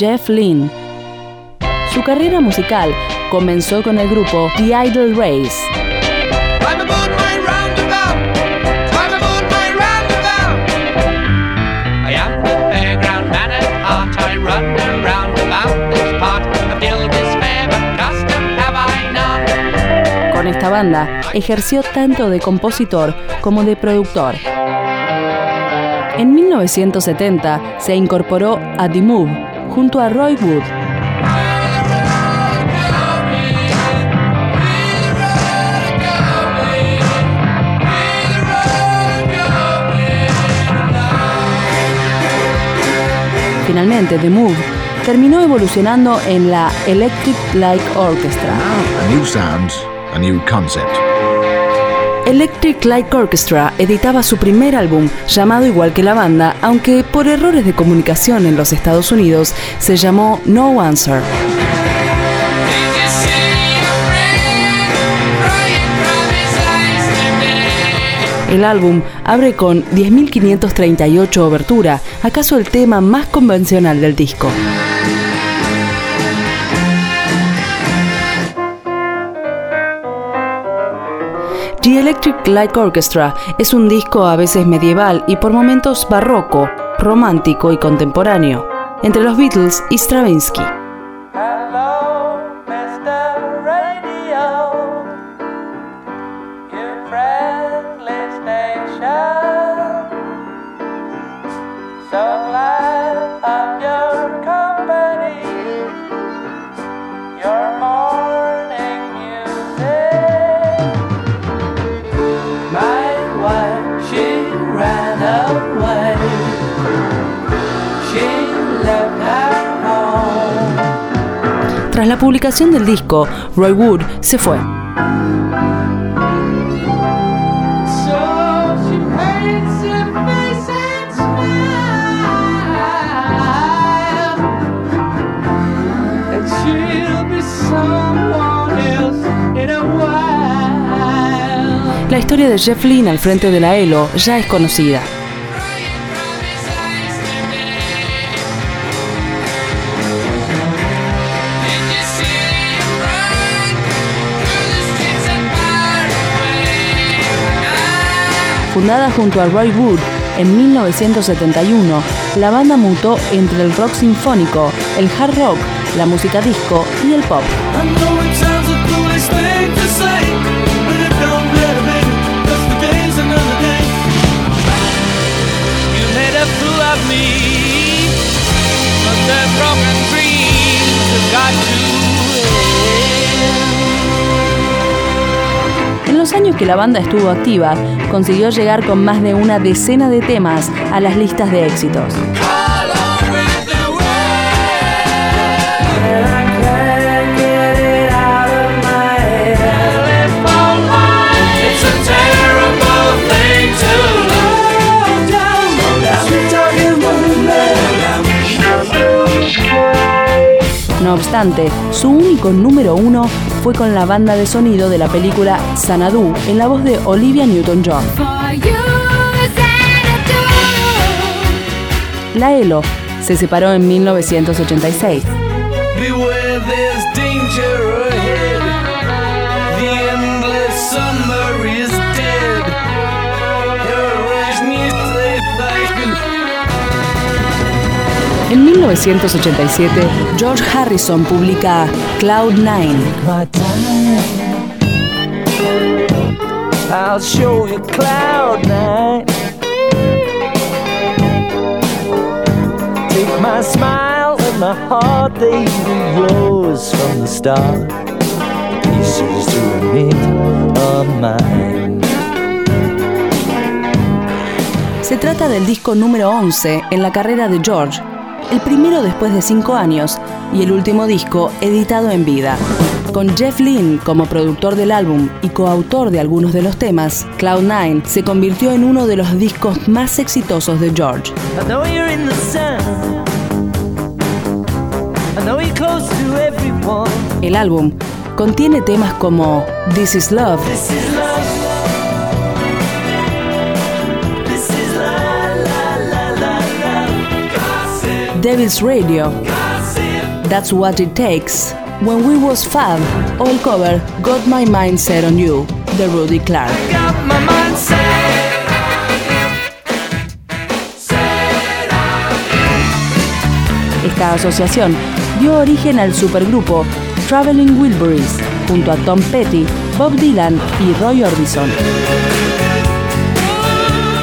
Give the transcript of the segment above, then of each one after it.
Jeff Lynne. Su carrera musical comenzó con el grupo The Idle Race. Con esta banda ejerció tanto de compositor como de productor. En 1970 se incorporó a The Move junto a Roy Wood. Finalmente, The Move terminó evolucionando en la Electric Light Orchestra. A new sound, a new concept. Electric Light Orchestra editaba su primer álbum, llamado igual que la banda, aunque por errores de comunicación en los Estados Unidos se llamó No Answer. El álbum abre con 10.538 Obertura, acaso el tema más convencional del disco. The Electric Light Orchestra es un disco a veces medieval y por momentos barroco, romántico y contemporáneo, entre los Beatles y Stravinsky. La publicación del disco, Roy Wood se fue. La historia de Jeff Lynne al frente de la ELO ya es conocida. Fundada junto a Roy Wood en 1971, la banda mutó entre el rock sinfónico, el hard rock, la música disco y el pop. Que la banda estuvo activa, consiguió llegar con más de una decena de temas a las listas de éxitos. No obstante, su único número uno fue con la banda de sonido de la película Sanadu en la voz de Olivia Newton-John. La ELO se separó en 1986. 1987, George Harrison publica Cloud Nine. I'll show you Cloud Nine. Take my smile and my heart, they were yours from the start. Pieces to a knit of mine. Se trata del disco número 11 en la carrera de George el primero después de cinco años y el último disco editado en vida. Con Jeff Lynne como productor del álbum y coautor de algunos de los temas, Cloud9 se convirtió en uno de los discos más exitosos de George. El álbum contiene temas como This is Love, Devil's Radio That's What It Takes, When We Was Fab o el cover Got My Mind Set on You de Rudy Clark. Esta asociación dio origen al supergrupo Traveling Wilburys junto a Tom Petty, Bob Dylan y Roy Orbison.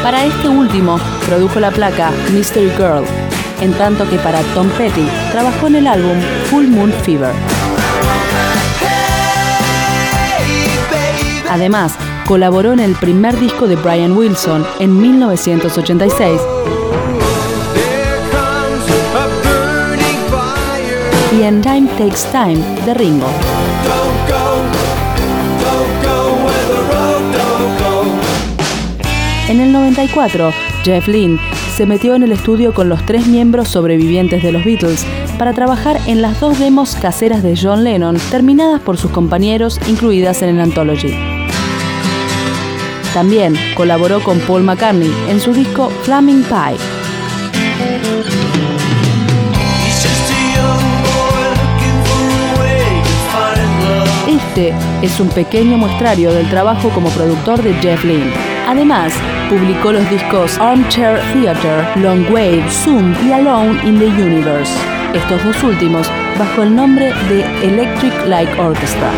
Para este último produjo la placa Mystery Girl, en tanto que para Tom Petty trabajó en el álbum Full Moon Fever. Además, colaboró en el primer disco de Brian Wilson en 1986 y en Time Takes Time de Ringo. En el 94, Jeff Lynne se metió en el estudio con los tres miembros sobrevivientes de los Beatles para trabajar en las dos demos caseras de John Lennon terminadas por sus compañeros incluidas en el Anthology. También colaboró con Paul McCartney en su disco Flaming Pie. Este es un pequeño muestrario del trabajo como productor de Jeff Lynne. Además, publicó los discos Armchair Theater, Long Wave, Zoom y Alone in the Universe, estos dos últimos bajo el nombre de Electric Light Orchestra.